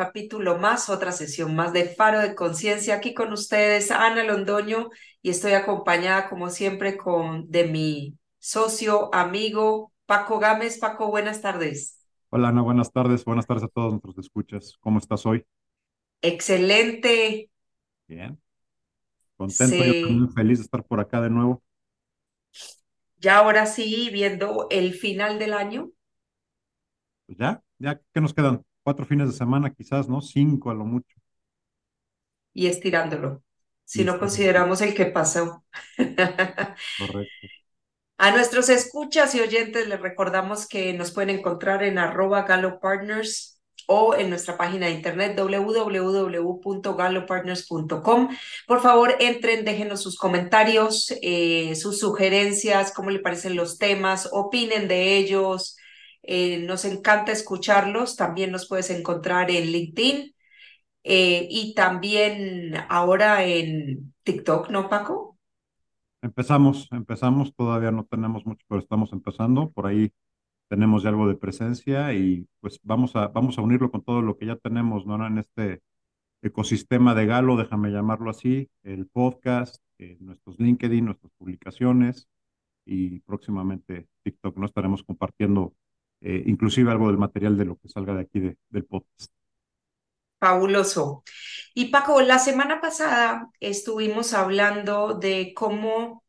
capítulo más, otra sesión más de Faro de Conciencia. Aquí con ustedes, Ana Londoño, y estoy acompañada, como siempre, con de mi socio, amigo, Paco Gámez. Paco, buenas tardes. Hola, Ana, buenas tardes. Buenas tardes a todos nuestros escuchas. ¿Cómo estás hoy? Excelente. Bien. Contento, y muy feliz de estar por acá de nuevo. Ya ahora sí, viendo el final del año. Pues ya, ya que nos quedan cuatro fines de semana, quizás, ¿no? Cinco a lo mucho. Y estirándolo, si no consideramos el que pasó. Correcto. A nuestros escuchas y oyentes les recordamos que nos pueden encontrar en arroba galopartners o en nuestra página de internet www.galopartners.com. Por favor, entren, déjenos sus comentarios, eh, sus sugerencias, cómo le parecen los temas, opinen de ellos, eh, nos encanta escucharlos. También nos puedes encontrar en LinkedIn eh, y también ahora en TikTok, ¿no, Paco? Empezamos, empezamos, todavía no tenemos mucho, pero estamos empezando. Por ahí tenemos ya algo de presencia y pues vamos a, vamos a unirlo con todo lo que ya tenemos, ¿no? En este ecosistema de Galo, déjame llamarlo así, el podcast, eh, nuestros LinkedIn, nuestras publicaciones y próximamente TikTok, ¿no? Estaremos compartiendo eh, inclusive algo del material de lo que salga de aquí del podcast. Fabuloso. Y Paco, la semana pasada estuvimos hablando de cómo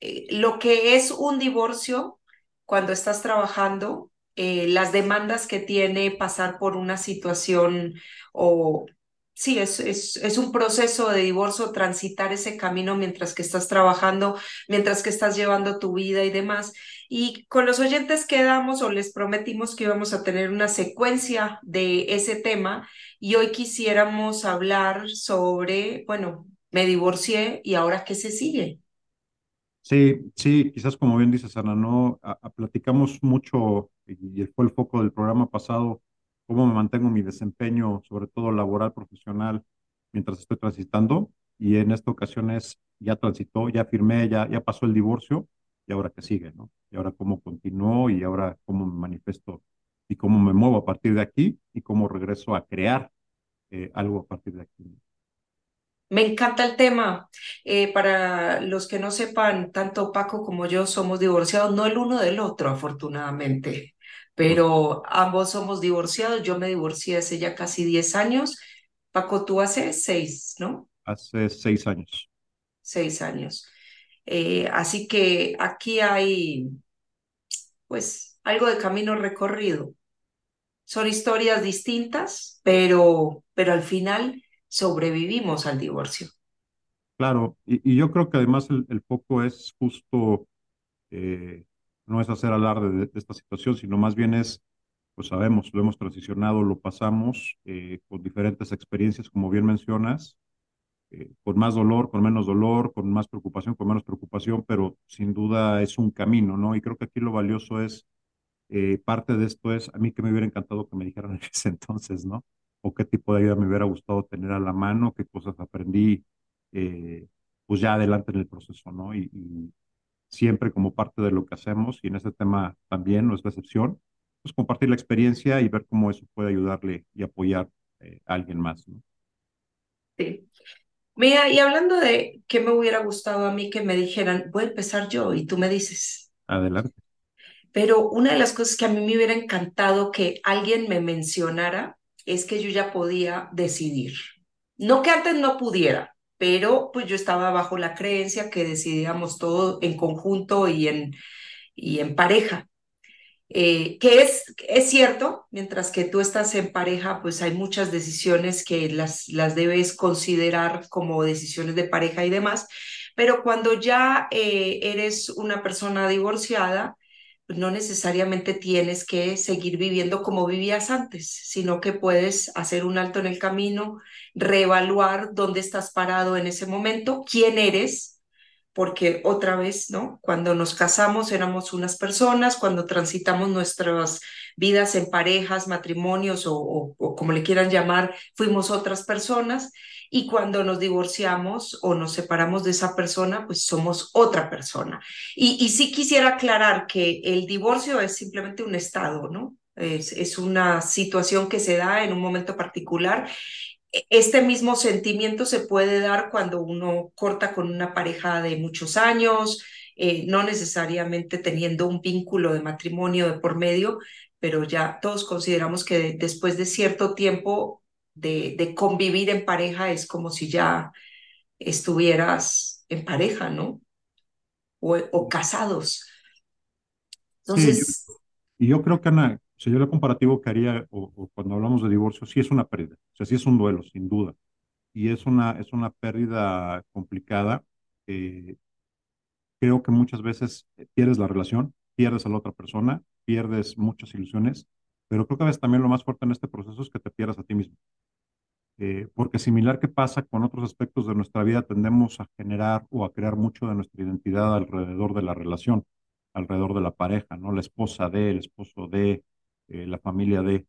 eh, lo que es un divorcio cuando estás trabajando, eh, las demandas que tiene pasar por una situación o sí, es, es, es, un proceso de divorcio, transitar ese camino mientras que estás trabajando, mientras que estás llevando tu vida y demás. Y con los oyentes quedamos o les prometimos que íbamos a tener una secuencia de ese tema y hoy quisiéramos hablar sobre, bueno, me divorcié y ahora qué se sigue. Sí, sí, quizás como bien dices, Ana, no platicamos mucho y fue el foco del programa pasado cómo me mantengo mi desempeño, sobre todo laboral, profesional, mientras estoy transitando. Y en esta ocasión es, ya transitó, ya firmé, ya, ya pasó el divorcio, y ahora qué sigue, ¿no? Y ahora cómo continúo y ahora cómo me manifiesto y cómo me muevo a partir de aquí y cómo regreso a crear eh, algo a partir de aquí. Me encanta el tema. Eh, para los que no sepan, tanto Paco como yo somos divorciados, no el uno del otro, afortunadamente pero ambos somos divorciados. Yo me divorcié hace ya casi 10 años. Paco, tú hace seis, ¿no? Hace seis años. Seis años. Eh, así que aquí hay, pues, algo de camino recorrido. Son historias distintas, pero, pero al final sobrevivimos al divorcio. Claro, y, yo creo que además el, el foco es justo eh, no es hacer alarde de, esta situación, sino más bien es, pues sabemos, lo hemos transicionado, lo pasamos eh, con diferentes experiencias, como bien mencionas, eh, con más dolor, con menos dolor, con más preocupación, con menos preocupación, pero sin duda es un camino, ¿no? Y creo que aquí lo valioso es, eh, parte de esto es, a mí que me hubiera encantado que me dijeran en ese entonces, ¿no? O qué tipo de ayuda me hubiera gustado tener a la mano, qué cosas aprendí, pues ya adelante en el proceso, ¿no? y, siempre como parte de lo que hacemos y en este tema también no es la excepción, pues compartir la experiencia y ver cómo eso puede ayudarle y apoyar eh, a alguien más. ¿no? Sí. Mira, y hablando de qué me hubiera gustado a mí que me dijeran, voy a empezar yo y tú me dices. Adelante. Pero una de las cosas que a mí me hubiera encantado que alguien me mencionara es que yo ya podía decidir. No que antes no pudiera, pero pues yo estaba bajo la creencia que decidíamos todo en conjunto y en, y en pareja. Eh, que es, es cierto, mientras que tú estás en pareja, pues hay muchas decisiones que las, las debes considerar como decisiones de pareja y demás, pero cuando ya eh, eres una persona divorciada, no necesariamente tienes que seguir viviendo como vivías antes, sino que puedes hacer un alto en el camino, reevaluar dónde estás parado en ese momento, quién eres, porque otra vez, ¿no? Cuando nos casamos éramos unas personas, cuando transitamos nuestras vidas en parejas, matrimonios o, o como le quieran llamar, fuimos otras personas y cuando nos divorciamos o nos separamos de esa persona, pues somos otra persona. Y, y sí quisiera aclarar que el divorcio es simplemente un estado, ¿no? Es, es una situación que se da en un momento particular este mismo sentimiento se puede dar cuando uno corta con una pareja de muchos años, eh, no necesariamente teniendo un vínculo de matrimonio de por medio, pero ya todos consideramos que después de cierto tiempo de, de convivir en pareja es como si ya estuvieras en pareja, ¿no? O, o casados. Entonces... y yo creo que Ana, si yo el comparativo que haría o, cuando hablamos de divorcio, sí es una pérdida, o sea, sí es un duelo, sin duda. Y es una, es una pérdida complicada. creo que muchas veces pierdes la relación, pierdes a la otra persona, pierdes muchas ilusiones, pero creo que a veces también lo más fuerte en este proceso es que te pierdas a ti mismo. Eh, porque similar que pasa con otros aspectos de nuestra vida, tendemos a generar o a crear mucho de nuestra identidad alrededor de la relación, alrededor de la pareja, ¿no? La esposa de, el esposo de, eh, la familia de.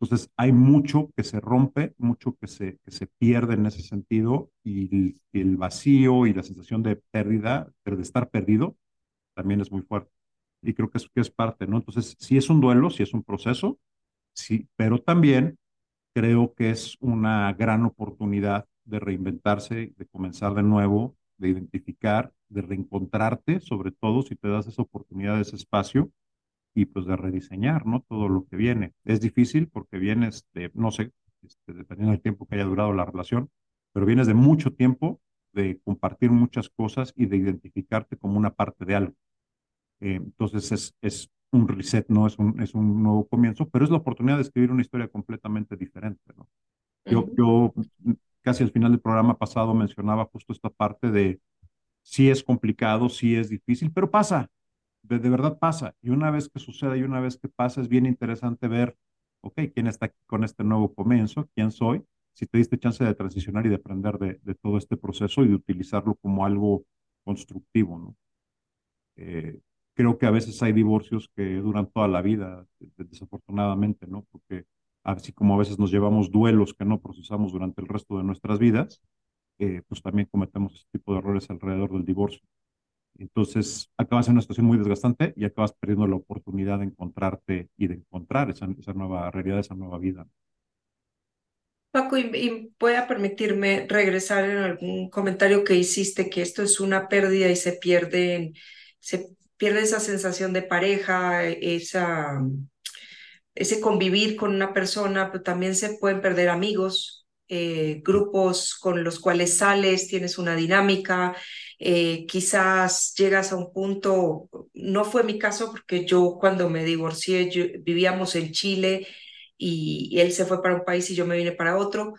Entonces, hay mucho que se rompe, mucho que se, se pierde en ese sentido y el, vacío y la sensación de pérdida, de estar perdido, también es muy fuerte. Y creo que es, que es parte, ¿no? Entonces, sí es un duelo, sí es un proceso, sí, pero también creo que es una gran oportunidad de reinventarse, de comenzar de nuevo, de identificar, de reencontrarte, sobre todo si te das esa oportunidad, ese espacio y pues de rediseñar, ¿no? Todo lo que viene. Es difícil porque vienes de, no sé, este, dependiendo del tiempo que haya durado la relación, pero vienes de mucho tiempo de compartir muchas cosas y de identificarte como una parte de algo. Eh, entonces es, es un reset, no es un, es un nuevo comienzo, pero es la oportunidad de escribir una historia completamente diferente, ¿no? Yo, yo casi al final del programa pasado mencionaba justo esta parte de sí es complicado, sí es difícil, pero pasa, de, verdad pasa. Y una vez que sucede y una vez que pasa, es bien interesante ver, ok, quién está aquí con este nuevo comienzo, quién soy, si te diste chance de transicionar y de aprender de, de todo este proceso y de utilizarlo como algo constructivo, ¿no? Eh, creo que a veces hay divorcios que duran toda la vida, desafortunadamente, ¿no? Porque así como a veces nos llevamos duelos que no procesamos durante el resto de nuestras vidas, eh, pues también cometemos este tipo de errores alrededor del divorcio. Entonces, acabas en una situación muy desgastante y acabas perdiendo la oportunidad de encontrarte y de encontrar esa, esa nueva realidad, esa nueva vida. Paco, y, voy a permitirme regresar en algún comentario que hiciste, que esto es una pérdida y se pierde, se pierde esa sensación de pareja, esa, ese convivir con una persona, pero también se pueden perder amigos, eh, grupos con los cuales sales, tienes una dinámica, eh, quizás llegas a un punto, no fue mi caso porque yo cuando me divorcié vivíamos en Chile y, él se fue para un país y yo me vine para otro,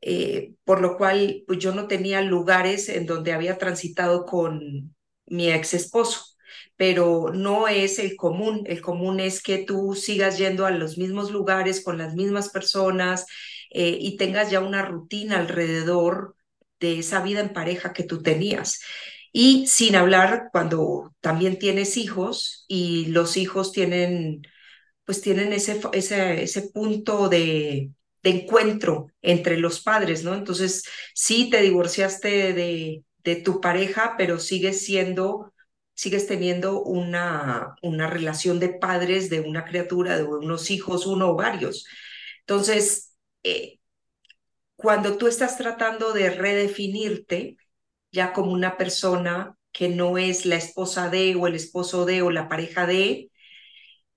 eh, por lo cual pues yo no tenía lugares en donde había transitado con mi ex esposo pero no es el común. El común es que tú sigas yendo a los mismos lugares con las mismas personas eh, y tengas ya una rutina alrededor de esa vida en pareja que tú tenías. Y sin hablar cuando también tienes hijos y los hijos tienen, pues tienen ese, ese, ese punto de, de encuentro entre los padres, ¿no? Entonces, sí te divorciaste de, de tu pareja, pero sigues siendo, sigues teniendo una, una relación de padres de una criatura, de unos hijos, uno o varios. Entonces, eh, cuando tú estás tratando de redefinirte ya como una persona que no es la esposa de o el esposo de o la pareja de,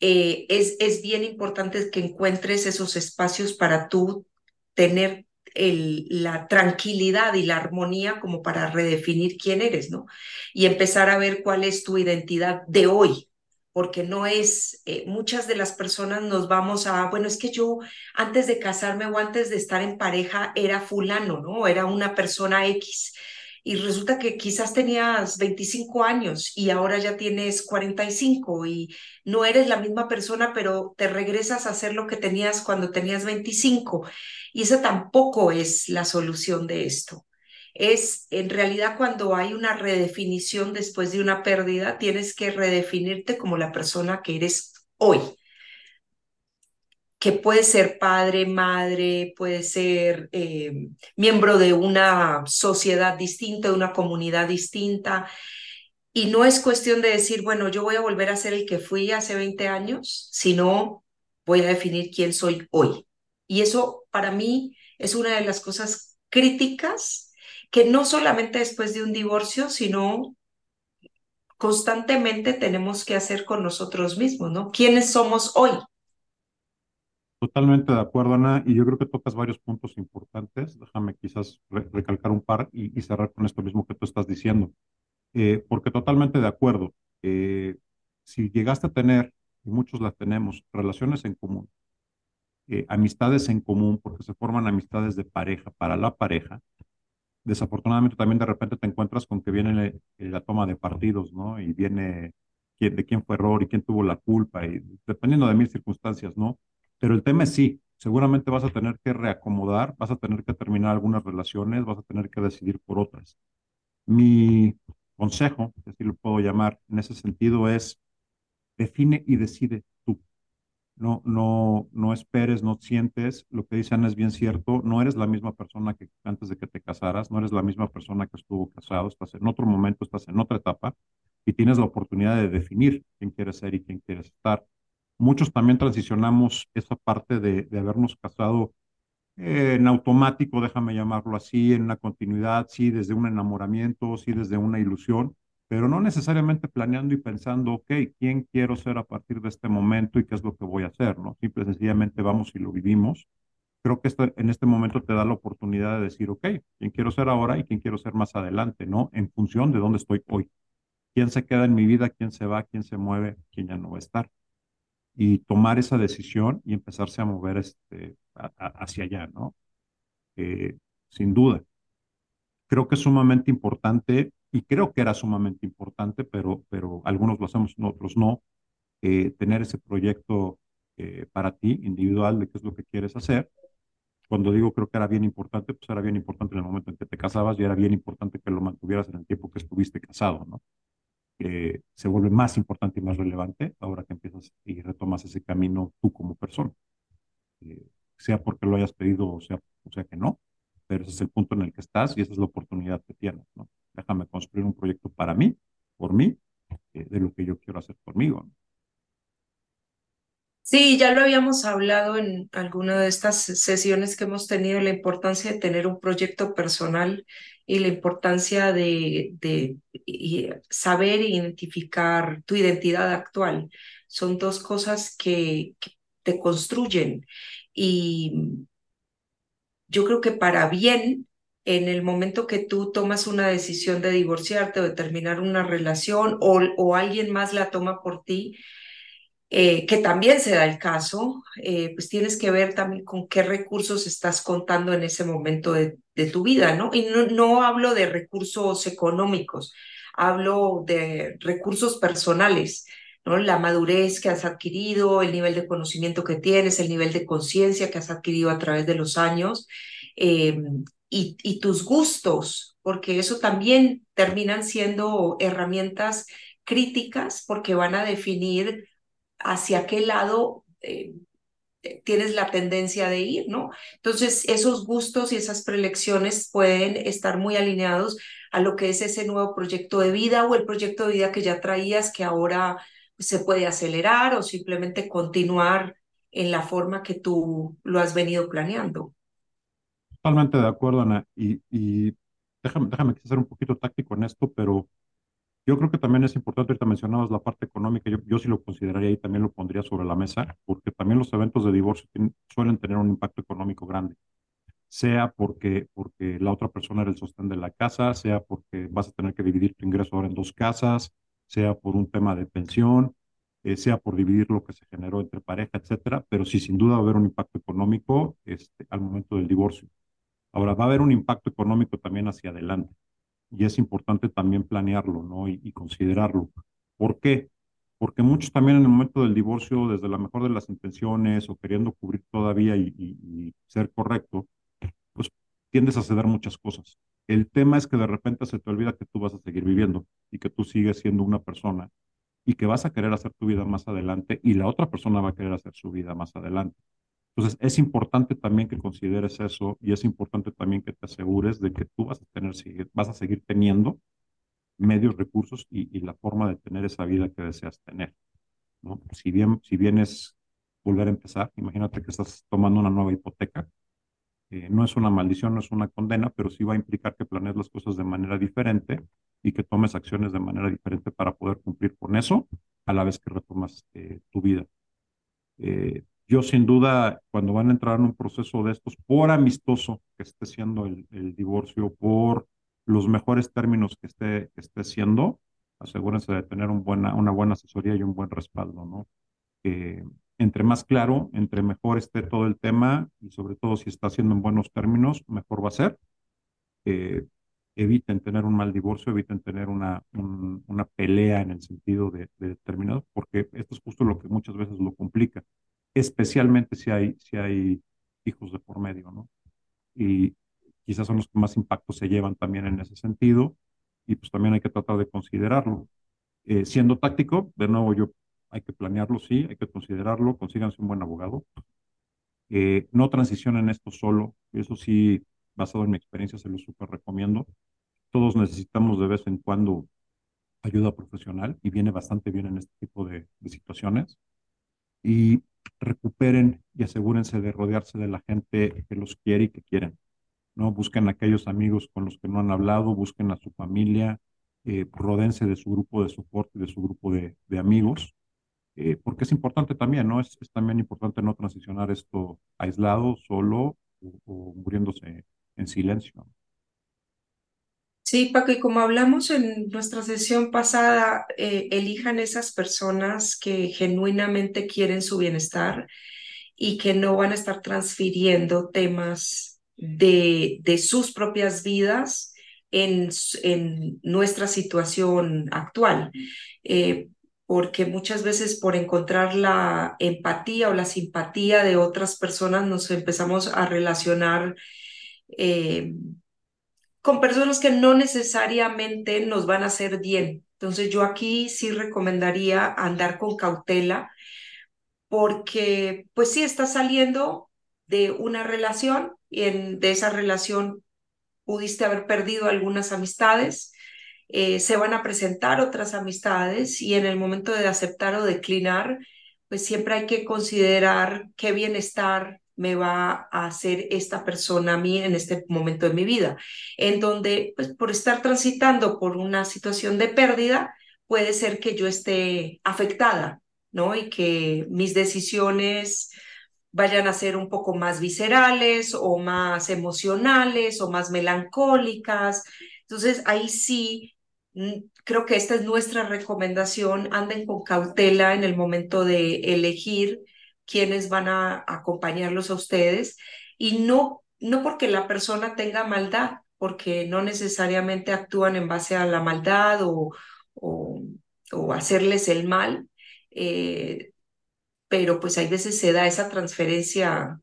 eh, es, es bien importante que encuentres esos espacios para tú tener el, la tranquilidad y la armonía como para redefinir quién eres, ¿no? Y empezar a ver cuál es tu identidad de hoy, porque no es, eh, muchas de las personas nos vamos a, bueno, es que yo antes de casarme o antes de estar en pareja era fulano, ¿no? Era una persona X. Y resulta que quizás tenías 25 años y ahora ya tienes 45 y no eres la misma persona, pero te regresas a hacer lo que tenías cuando tenías 25. Y esa tampoco es la solución de esto es en realidad cuando hay una redefinición después de una pérdida, tienes que redefinirte como la persona que eres hoy, que puede ser padre, madre, puede ser eh, miembro de una sociedad distinta, de una comunidad distinta. Y no es cuestión de decir, bueno, yo voy a volver a ser el que fui hace 20 años, sino voy a definir quién soy hoy. Y eso para mí es una de las cosas críticas que no solamente después de un divorcio, sino constantemente tenemos que hacer con nosotros mismos, ¿no? ¿Quiénes somos hoy? Totalmente de acuerdo, Ana, y yo creo que tocas varios puntos importantes. Déjame quizás recalcar un par y, cerrar con esto mismo que tú estás diciendo. Eh, porque totalmente de acuerdo. Eh, si llegaste a tener, y muchos las tenemos, relaciones en común, eh, amistades en común, porque se forman amistades de pareja para la pareja, desafortunadamente también de repente te encuentras con que viene la toma de partidos, ¿no? Y viene de quién fue error y quién tuvo la culpa, y dependiendo de mil circunstancias, ¿no? Pero el tema es sí, seguramente vas a tener que reacomodar, vas a tener que terminar algunas relaciones, vas a tener que decidir por otras. Mi consejo, que así lo puedo llamar en ese sentido, es define y decide tú. No, no, no esperes, no sientes. Lo que dice Ana es bien cierto. No eres la misma persona que antes de que te casaras, no eres la misma persona que estuvo casado, estás en otro momento, estás en otra etapa y tienes la oportunidad de definir quién quieres ser y quién quieres estar. Muchos también transicionamos esa parte de, habernos casado en automático, déjame llamarlo así, en una continuidad, sí, desde un enamoramiento, sí, desde una ilusión, pero no necesariamente planeando y pensando, ok, ¿quién quiero ser a partir de este momento y qué es lo que voy a hacer? ¿no? Simple sencillamente vamos y lo vivimos. Creo que este, en este momento te da la oportunidad de decir, ok, ¿quién quiero ser ahora y quién quiero ser más adelante? ¿no? En función de dónde estoy hoy. ¿Quién se queda en mi vida? ¿Quién se va? ¿Quién se mueve? ¿Quién ya no va a estar? Y tomar esa decisión y empezarse a mover este, hacia allá, ¿no? Eh, sin duda. Creo que es sumamente importante y creo que era sumamente importante, pero, pero algunos lo hacemos, otros no, eh, tener ese proyecto eh, para ti, individual, de qué es lo que quieres hacer. Cuando digo creo que era bien importante, pues era bien importante en el momento en que te casabas y era bien importante que lo mantuvieras en el tiempo que estuviste casado, ¿no? Se vuelve más importante y más relevante ahora que empiezas y retomas ese camino tú como persona. Eh, sea porque lo hayas pedido o sea, o sea que no, pero ese es el punto en el que estás y esa es la oportunidad que tienes. ¿no? Déjame construir un proyecto para mí, por mí, eh, de lo que yo quiero hacer conmigo. Sí, ya lo habíamos hablado en alguna de estas sesiones que hemos tenido, la importancia de tener un proyecto personal y la importancia de, de saber identificar tu identidad actual. Son dos cosas que, que te construyen y yo creo que para bien en el momento que tú tomas una decisión de divorciarte o de terminar una relación o, o alguien más la toma por ti, eh, que también se da el caso, eh, pues tienes que ver también con qué recursos estás contando en ese momento de, tu vida, ¿no? Y no, hablo de recursos económicos, hablo de recursos personales, ¿no? La madurez que has adquirido, el nivel de conocimiento que tienes, el nivel de conciencia que has adquirido a través de los años eh, y tus gustos, porque eso también terminan siendo herramientas críticas porque van a definir hacia qué lado eh, tienes la tendencia de ir, ¿no? Entonces, esos gustos y esas prelecciones pueden estar muy alineados a lo que es ese nuevo proyecto de vida o el proyecto de vida que ya traías que ahora se puede acelerar o simplemente continuar en la forma que tú lo has venido planeando. Totalmente de acuerdo, Ana. Y, déjame, déjame ser un poquito táctico en esto, pero yo creo que también es importante, ahorita mencionabas la parte económica, yo, yo sí lo consideraría y también lo pondría sobre la mesa, porque también los eventos de divorcio suelen tener un impacto económico grande, sea porque, porque la otra persona era el sostén de la casa, sea porque vas a tener que dividir tu ingreso ahora en dos casas, sea por un tema de pensión, eh, sea por dividir lo que se generó entre pareja, etcétera, pero sí, sin duda va a haber un impacto económico este, al momento del divorcio. Ahora, va a haber un impacto económico también hacia adelante y es importante también planearlo ¿no? y, considerarlo. ¿Por qué? Porque muchos también en el momento del divorcio, desde la mejor de las intenciones o queriendo cubrir todavía y, ser correcto, pues tiendes a ceder muchas cosas. El tema es que de repente se te olvida que tú vas a seguir viviendo y que tú sigues siendo una persona y que vas a querer hacer tu vida más adelante y la otra persona va a querer hacer su vida más adelante. Entonces, es importante también que consideres eso y es importante también que te asegures de que tú vas a, tener, vas a seguir teniendo medios, recursos y, la forma de tener esa vida que deseas tener. ¿no? Si, bien, si bien es volver a empezar. Imagínate que estás tomando una nueva hipoteca. Eh, no es una maldición, no es una condena, pero sí va a implicar que planees las cosas de manera diferente y que tomes acciones de manera diferente para poder cumplir con eso a la vez que retomas eh, tu vida. Eh, yo sin duda, cuando van a entrar en un proceso de estos, por amistoso que esté siendo el, divorcio, por los mejores términos que esté, que esté siendo, asegúrense de tener un buena, una buena asesoría y un buen respaldo, ¿no? entre más claro, entre mejor esté todo el tema y sobre todo si está haciendo en buenos términos, mejor va a ser. Eh, eviten tener un mal divorcio, eviten tener una, una pelea en el sentido de, determinado, porque esto es justo lo que muchas veces lo complica, especialmente si hay, si hay hijos de por medio, ¿no? Y quizás son los que más impacto se llevan también en ese sentido, y pues también hay que tratar de considerarlo. Eh, siendo táctico, de nuevo yo hay que planearlo, sí, hay que considerarlo, consíganse un buen abogado. Eh, no transicionen esto solo, eso sí, basado en mi experiencia, se lo súper recomiendo. Todos necesitamos de vez en cuando ayuda profesional y viene bastante bien en este tipo de, situaciones. Y recuperen y asegúrense de rodearse de la gente que los quiere y que quieren. ¿no? Busquen a aquellos amigos con los que no han hablado, busquen a su familia, eh, rodense de su grupo de soporte, de su grupo de, amigos eh, porque es importante también, ¿no? Es, también importante no transicionar esto aislado, solo o, muriéndose en silencio. Sí, Paco, y como hablamos en nuestra sesión pasada, eh, elijan esas personas que genuinamente quieren su bienestar y que no van a estar transfiriendo temas de, de sus propias vidas en, en nuestra situación actual. Eh, porque muchas veces por encontrar la empatía o la simpatía de otras personas nos empezamos a relacionar eh, con personas que no necesariamente nos van a hacer bien. Entonces yo aquí sí recomendaría andar con cautela porque pues sí está saliendo de una relación y en, de esa relación pudiste haber perdido algunas amistades, eh, se van a presentar otras amistades y en el momento de aceptar o declinar, pues siempre hay que considerar qué bienestar me va a hacer esta persona a mí en este momento de mi vida, en donde pues por estar transitando por una situación de pérdida, puede ser que yo esté afectada, ¿no? Y que mis decisiones vayan a ser un poco más viscerales o más emocionales o más melancólicas. Entonces ahí sí Mm, creo que esta es nuestra recomendación. Anden con cautela en el momento de elegir quiénes van a acompañarlos a ustedes y no, no porque la persona tenga maldad, porque no necesariamente actúan en base a la maldad o, o, hacerles el mal, eh, pero pues hay veces se da esa transferencia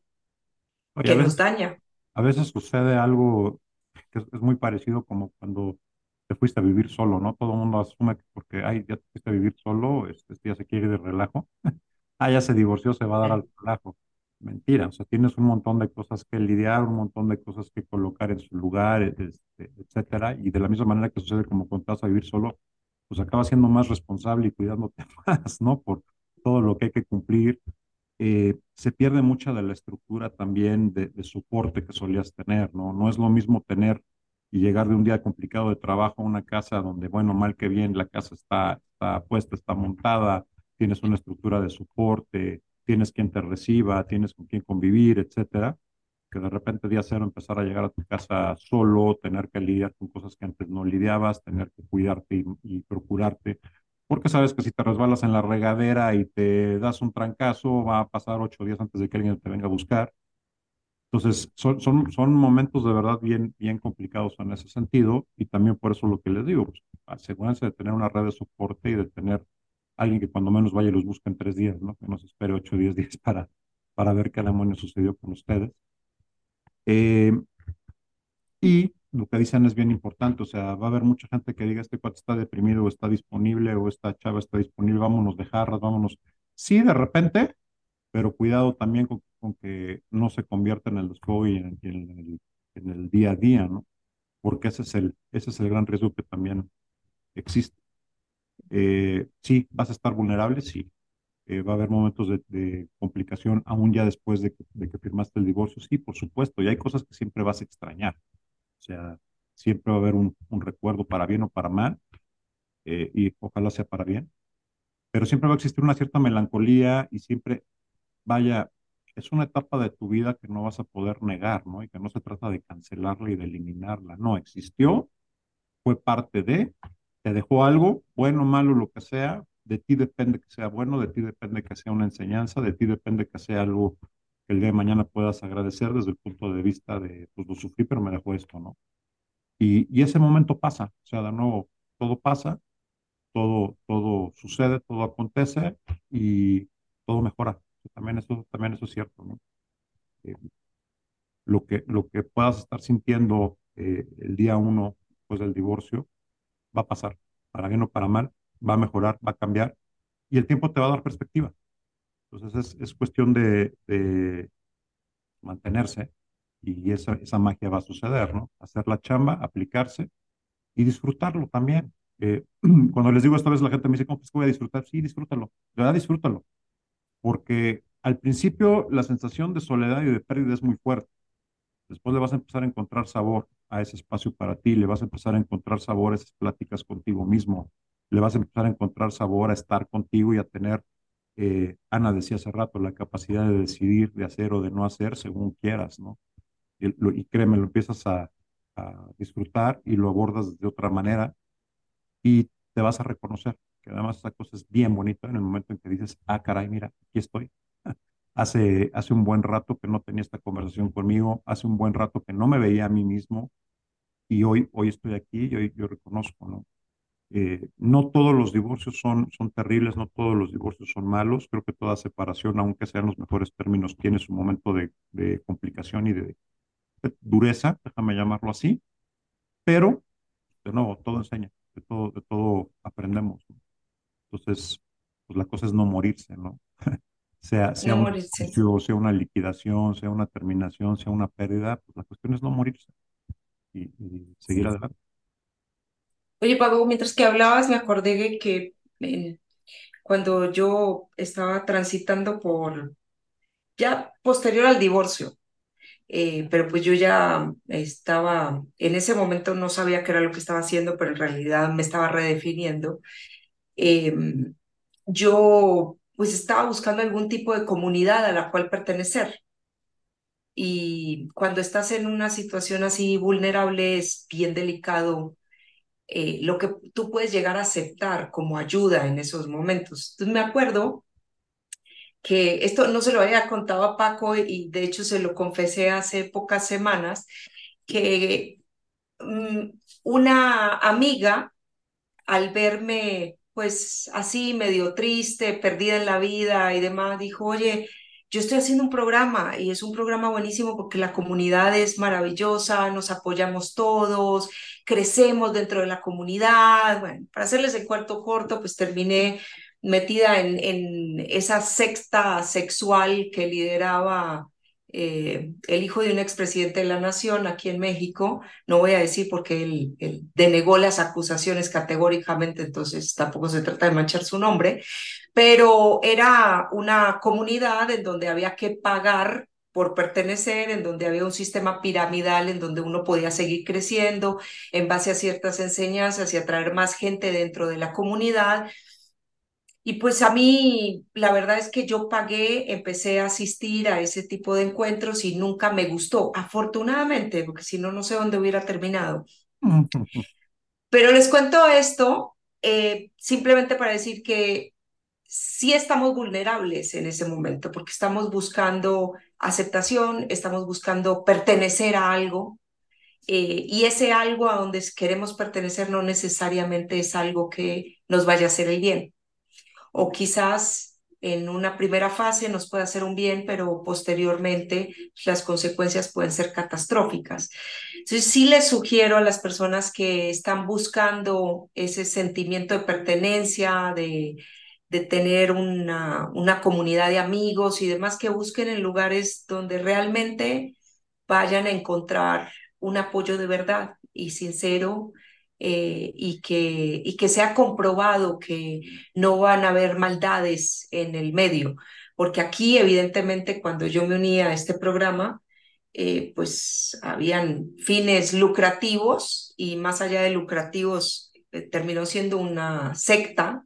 que nos daña. A veces sucede algo que es muy parecido como cuando te fuiste a vivir solo, ¿no? Todo el mundo asume que porque, ay, ya te fuiste a vivir solo, este, este ya se quiere de relajo. ah, ya se divorció, se va a dar al relajo. Mentira, o sea, tienes un montón de cosas que lidiar, un montón de cosas que colocar en su lugar, este, etcétera. Y de la misma manera que sucede como vas a vivir solo, pues acabas siendo más responsable y cuidándote más, ¿no? Por todo lo que hay que cumplir. Eh, se pierde mucha de la estructura también de, de soporte que solías tener, ¿no? No es lo mismo tener y llegar de un día complicado de trabajo a una casa donde, bueno, mal que bien, la casa está, está puesta, está montada, tienes una estructura de soporte, tienes quien te reciba, tienes con quien convivir, etcétera, que de repente día cero empezar a llegar a tu casa solo, tener que lidiar con cosas que antes no lidiabas, tener que cuidarte y, procurarte, porque sabes que si te resbalas en la regadera y te das un trancazo, va a pasar ocho días antes de que alguien te venga a buscar. Entonces, son, son, son momentos de verdad bien, bien complicados en ese sentido y también por eso lo que les digo, pues, asegúrense de tener una red de soporte y de tener alguien que cuando menos vaya y los busque en tres días, ¿no? Que no se espere ocho o diez días para, para ver qué demonio sucedió con ustedes. Eh, y lo que dicen es bien importante, o sea, va a haber mucha gente que diga, este cuate está deprimido o está disponible o esta chava está disponible, vámonos de jarras, vámonos. Sí, de repente, pero cuidado también con que no se convierta en el desfogo y en, el, en, el, día a día, ¿no? Porque ese es el, ese es el gran riesgo que también existe. Eh, sí, vas a estar vulnerable, sí. eh, va a haber momentos de, complicación aún ya después de que, firmaste el divorcio. Sí, por supuesto, y hay cosas que siempre vas a extrañar. O sea, siempre va a haber un, un recuerdo para bien o para mal, eh, y ojalá sea para bien, pero siempre va a existir una cierta melancolía y siempre, vaya, es una etapa de tu vida que no vas a poder negar, ¿no? Y que no se trata de cancelarla y de eliminarla, no, existió, fue parte de, te dejó algo, bueno, malo, lo que sea, de ti depende que sea bueno, de ti depende que sea una enseñanza, de ti depende que sea algo que el día de mañana puedas agradecer desde el punto de vista de, pues lo sufrí, pero me dejó esto, ¿no? Y, ese momento pasa, o sea, de nuevo, todo pasa, todo, todo sucede, todo acontece y todo mejora. También eso, también eso es cierto, ¿no? Eh, lo, que, lo que puedas estar sintiendo eh, el día uno después del divorcio va a pasar, para bien o para mal, va a mejorar, va a cambiar y el tiempo te va a dar perspectiva. Entonces es, es cuestión de, mantenerse y esa, esa magia va a suceder, ¿no? Hacer la chamba, aplicarse y disfrutarlo también. Eh, cuando les digo esta vez la gente me dice, ¿cómo es que voy a disfrutar? Sí, disfrútalo, de verdad disfrútalo, porque al principio la sensación de soledad y de pérdida es muy fuerte. Después le vas a empezar a encontrar sabor a ese espacio para ti, le vas a empezar a encontrar sabor a esas pláticas contigo mismo, le vas a empezar a encontrar sabor a estar contigo y a tener, eh, Ana decía hace rato, la capacidad de decidir, de hacer o de no hacer según quieras, ¿no? Y, y créeme, lo empiezas a, a disfrutar y lo abordas de otra manera y te vas a reconocer, que además esa cosa es bien bonita en el momento en que dices, ah, caray, mira, aquí estoy. Hace, hace un buen rato que no tenía esta conversación conmigo, hace un buen rato que no me veía a mí mismo y hoy, hoy estoy aquí y hoy yo reconozco, ¿no? Eh, no todos los divorcios son, son terribles, no todos los divorcios son malos. Creo que toda separación, aunque sean los mejores términos, tiene su momento de, de complicación y de, de, dureza, déjame llamarlo así. Pero, de nuevo, todo enseña de todo, de todo aprendemos. Entonces, pues la cosa es no morirse, ¿no? sea, sea, no un morirse. sea una liquidación, sea una terminación, sea una pérdida, pues la cuestión es no morirse y, y seguir Sí. adelante. Oye, Pago, mientras que hablabas, me acordé que eh, cuando yo estaba transitando por, ya posterior al divorcio, eh, pero pues yo ya estaba, en ese momento no sabía qué era lo que estaba haciendo, pero en realidad me estaba redefiniendo. Eh, yo pues estaba buscando algún tipo de comunidad a la cual pertenecer. Y cuando estás en una situación así vulnerable es bien delicado eh, lo que tú puedes llegar a aceptar como ayuda en esos momentos. Entonces me acuerdo que esto no se lo había contado a Paco y de hecho se lo confesé hace pocas semanas, que mm, una amiga al verme pues así medio triste, perdida en la vida y demás, dijo, oye, yo estoy haciendo un programa y es un programa buenísimo porque la comunidad es maravillosa, nos apoyamos todos, crecemos dentro de la comunidad. Bueno, para hacerles el cuarto corto, pues terminé metida en, en esa sexta sexual que lideraba eh, el hijo de un expresidente de la nación aquí en México. No voy a decir porque él, él denegó las acusaciones categóricamente, entonces tampoco se trata de manchar su nombre, pero era una comunidad en donde había que pagar por pertenecer, en donde había un sistema piramidal, en donde uno podía seguir creciendo en base a ciertas enseñanzas y atraer más gente dentro de la comunidad. Y pues a mí, la verdad es que yo pagué, empecé a asistir a ese tipo de encuentros y nunca me gustó, afortunadamente, porque si no, no sé dónde hubiera terminado. Pero les cuento esto eh, simplemente para decir que sí estamos vulnerables en ese momento, porque estamos buscando aceptación, estamos buscando pertenecer a algo, eh, y ese algo a donde queremos pertenecer no necesariamente es algo que nos vaya a hacer el bien o quizás en una primera fase nos puede hacer un bien, pero posteriormente las consecuencias pueden ser catastróficas. Entonces, sí les sugiero a las personas que están buscando ese sentimiento de pertenencia, de, de tener una, una comunidad de amigos y demás, que busquen en lugares donde realmente vayan a encontrar un apoyo de verdad y sincero eh, y, que, y que se ha comprobado que no van a haber maldades en el medio, porque aquí evidentemente cuando yo me unía a este programa, eh, pues habían fines lucrativos y más allá de lucrativos eh, terminó siendo una secta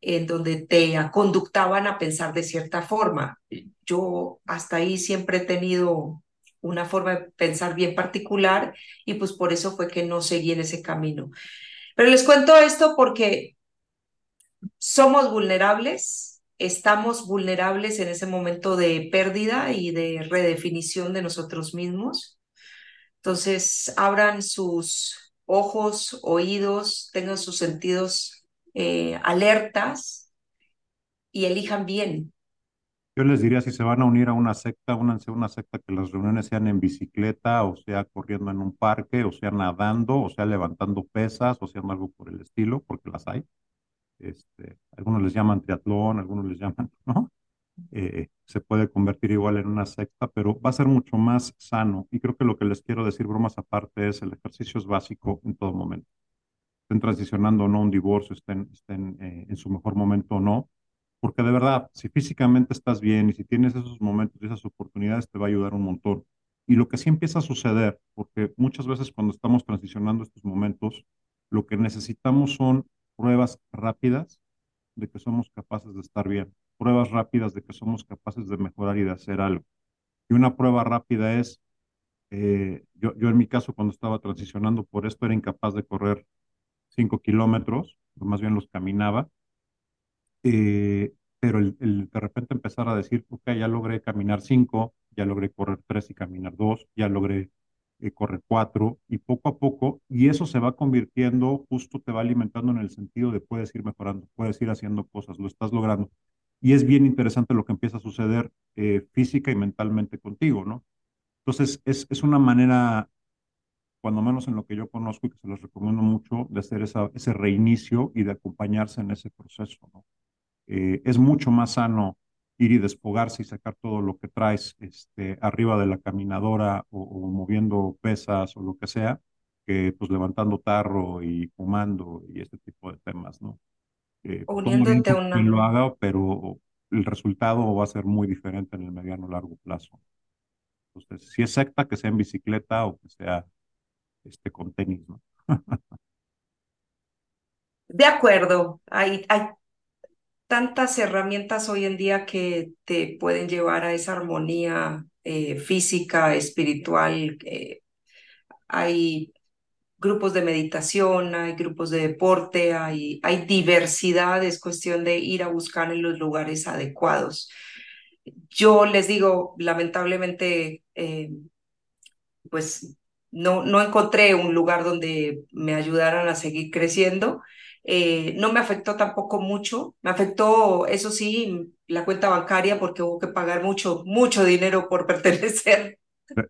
en donde te conductaban a pensar de cierta forma. Yo hasta ahí siempre he tenido una forma de pensar bien particular y pues por eso fue que no seguí en ese camino. Pero les cuento esto porque somos vulnerables, estamos vulnerables en ese momento de pérdida y de redefinición de nosotros mismos. Entonces, abran sus ojos, oídos, tengan sus sentidos eh, alertas y elijan bien, yo les diría, si se van a unir a una secta, únanse a una secta que las reuniones sean en bicicleta, o sea, corriendo en un parque, o sea, nadando, o sea, levantando pesas, o sea, algo por el estilo, porque las hay. Este, algunos les llaman triatlón, algunos les llaman, ¿no? Eh, se puede convertir igual en una secta, pero va a ser mucho más sano. Y creo que lo que les quiero decir, bromas aparte, es el ejercicio es básico en todo momento. Estén transicionando o no un divorcio, estén, estén eh, en su mejor momento o no, porque de verdad, si físicamente estás bien y si tienes esos momentos y esas oportunidades, te va a ayudar un montón. Y lo que sí empieza a suceder, porque muchas veces cuando estamos transicionando estos momentos, lo que necesitamos son pruebas rápidas de que somos capaces de estar bien, pruebas rápidas de que somos capaces de mejorar y de hacer algo. Y una prueba rápida es, eh, yo, yo en mi caso cuando estaba transicionando por esto era incapaz de correr cinco kilómetros, más bien los caminaba, eh, pero el, de repente empezar a decir, ok, ya logré caminar cinco, ya logré correr tres y caminar dos, ya logré eh, correr cuatro, y poco a poco, y eso se va convirtiendo, justo te va alimentando en el sentido de puedes ir mejorando, puedes ir haciendo cosas, lo estás logrando. Y es bien interesante lo que empieza a suceder eh, física y mentalmente contigo, ¿no? Entonces, es, es una manera, cuando menos en lo que yo conozco y que se los recomiendo mucho, de hacer esa, ese reinicio y de acompañarse en ese proceso, ¿no? Eh, es mucho más sano ir y desfogarse y sacar todo lo que traes este, arriba de la caminadora o, moviendo pesas o lo que sea, que pues levantando tarro y fumando y este tipo de temas, ¿no? Eh, Uniéndote a una... Quien lo haga, pero el resultado va a ser muy diferente en el mediano largo plazo. Entonces, si es secta, que sea en bicicleta o que sea este, con tenis, ¿no? De acuerdo, hay, hay tantas herramientas hoy en día que te pueden llevar a esa armonía eh, física, espiritual. hay grupos de meditación, hay grupos de deporte, hay, hay diversidad, es cuestión de ir a buscar en los lugares adecuados. Yo les digo, lamentablemente, eh, pues no, no encontré un lugar donde me ayudaran a seguir creciendo eh, no me afectó tampoco mucho, me afectó, eso sí, la cuenta bancaria porque hubo que pagar mucho, mucho dinero por pertenecer.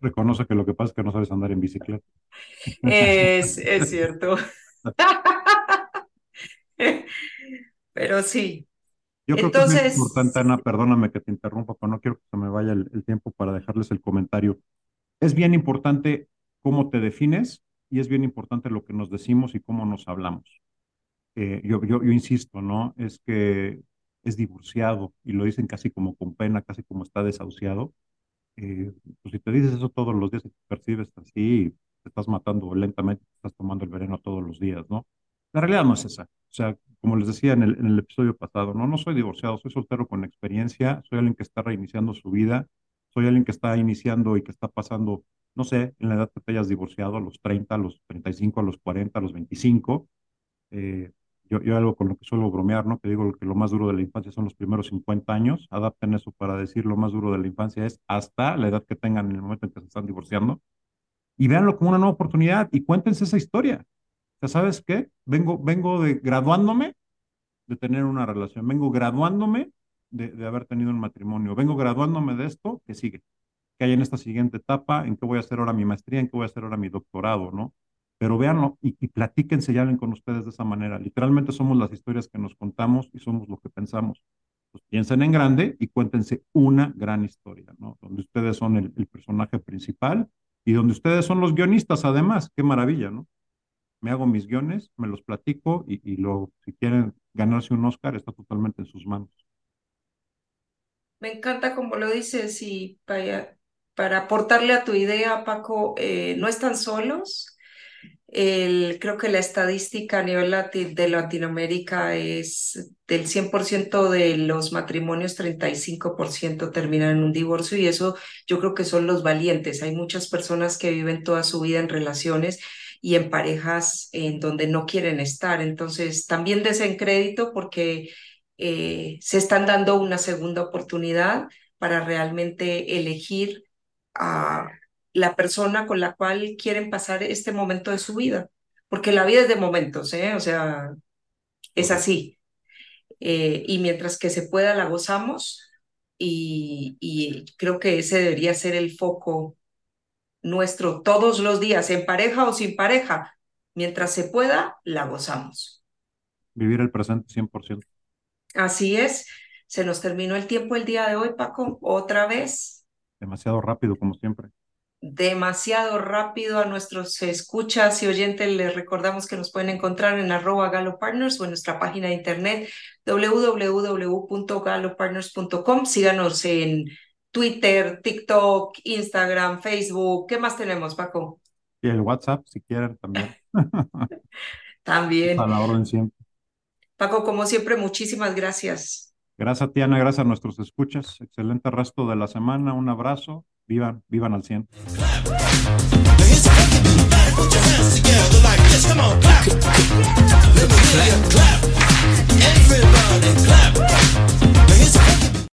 Reconoce que lo que pasa es que no sabes andar en bicicleta. Es, es cierto. Pero sí. Yo creo que es importante, Ana, perdóname que te interrumpa, pero no quiero que se me vaya el tiempo para dejarles el comentario. Es bien importante cómo te defines y es bien importante lo que nos decimos y cómo nos hablamos. Eh, yo, yo, yo insisto, ¿no? Es que es divorciado y lo dicen casi como con pena, casi como está desahuciado. Eh, pues si te dices eso todos los días y te percibes así, te estás matando lentamente, te estás tomando el veneno todos los días, ¿no? La realidad no es esa. O sea, como les decía en el, en el episodio pasado, no, no soy divorciado, soy soltero con experiencia, soy alguien que está reiniciando su vida, soy alguien que está iniciando y que está pasando, no sé, en la edad que te hayas divorciado, a los 30, a los 35, a los 40, a los 25. Eh, yo, yo algo con lo que suelo bromear, ¿no? Que digo que lo más duro de la infancia son los primeros 50 años. Adapten eso para decir lo más duro de la infancia es hasta la edad que tengan en el momento en que se están divorciando. Y véanlo como una nueva oportunidad y cuéntense esa historia. O sea, ¿sabes qué? Vengo, vengo de graduándome de tener una relación. Vengo graduándome de, de haber tenido un matrimonio. Vengo graduándome de esto que sigue. Que hay en esta siguiente etapa, en qué voy a hacer ahora mi maestría, en qué voy a hacer ahora mi doctorado, ¿no? Pero véanlo y, y platíquense y hablen con ustedes de esa manera. Literalmente somos las historias que nos contamos y somos lo que pensamos. Pues piensen en grande y cuéntense una gran historia, ¿no? Donde ustedes son el, personaje principal y donde ustedes son los guionistas, además. Qué maravilla, ¿no? me hago mis guiones, me los platico y, y si quieren ganarse un Oscar, está totalmente en sus manos. Me encanta como lo dices y para, para aportarle a tu idea, Paco, eh, no están solos. El, creo que la estadística a nivel de Latinoamérica es del 100% de los matrimonios, 35% terminan en un divorcio y eso yo creo que son los valientes. Hay muchas personas que viven toda su vida en relaciones y en parejas en donde no quieren estar. Entonces, también desen crédito porque eh, se están dando una segunda oportunidad para realmente elegir a la persona con la cual quieren pasar este momento de su vida, porque la vida es de momentos, ¿eh? O sea, es así. Eh, y mientras que se pueda, la gozamos y, y creo que ese debería ser el foco nuestro todos los días, en pareja o sin pareja. Mientras se pueda, la gozamos. Vivir el presente 100%. Así es. Se nos terminó el tiempo el día de hoy, Paco, otra vez. Demasiado rápido, como siempre. Demasiado rápido a nuestros escuchas y oyentes. Les recordamos que nos pueden encontrar en arroba galopartners o en nuestra página de internet www.galopartners.com. Síganos en Twitter, TikTok, Instagram, Facebook. ¿Qué más tenemos, Paco? Y el WhatsApp, si quieren, también. también. A la orden siempre. Paco, como siempre, muchísimas gracias. Gracias, Tiana. Gracias a nuestros escuchas. Excelente resto de la semana. Un abrazo. Vivan, vivan al 100. Everybody clap.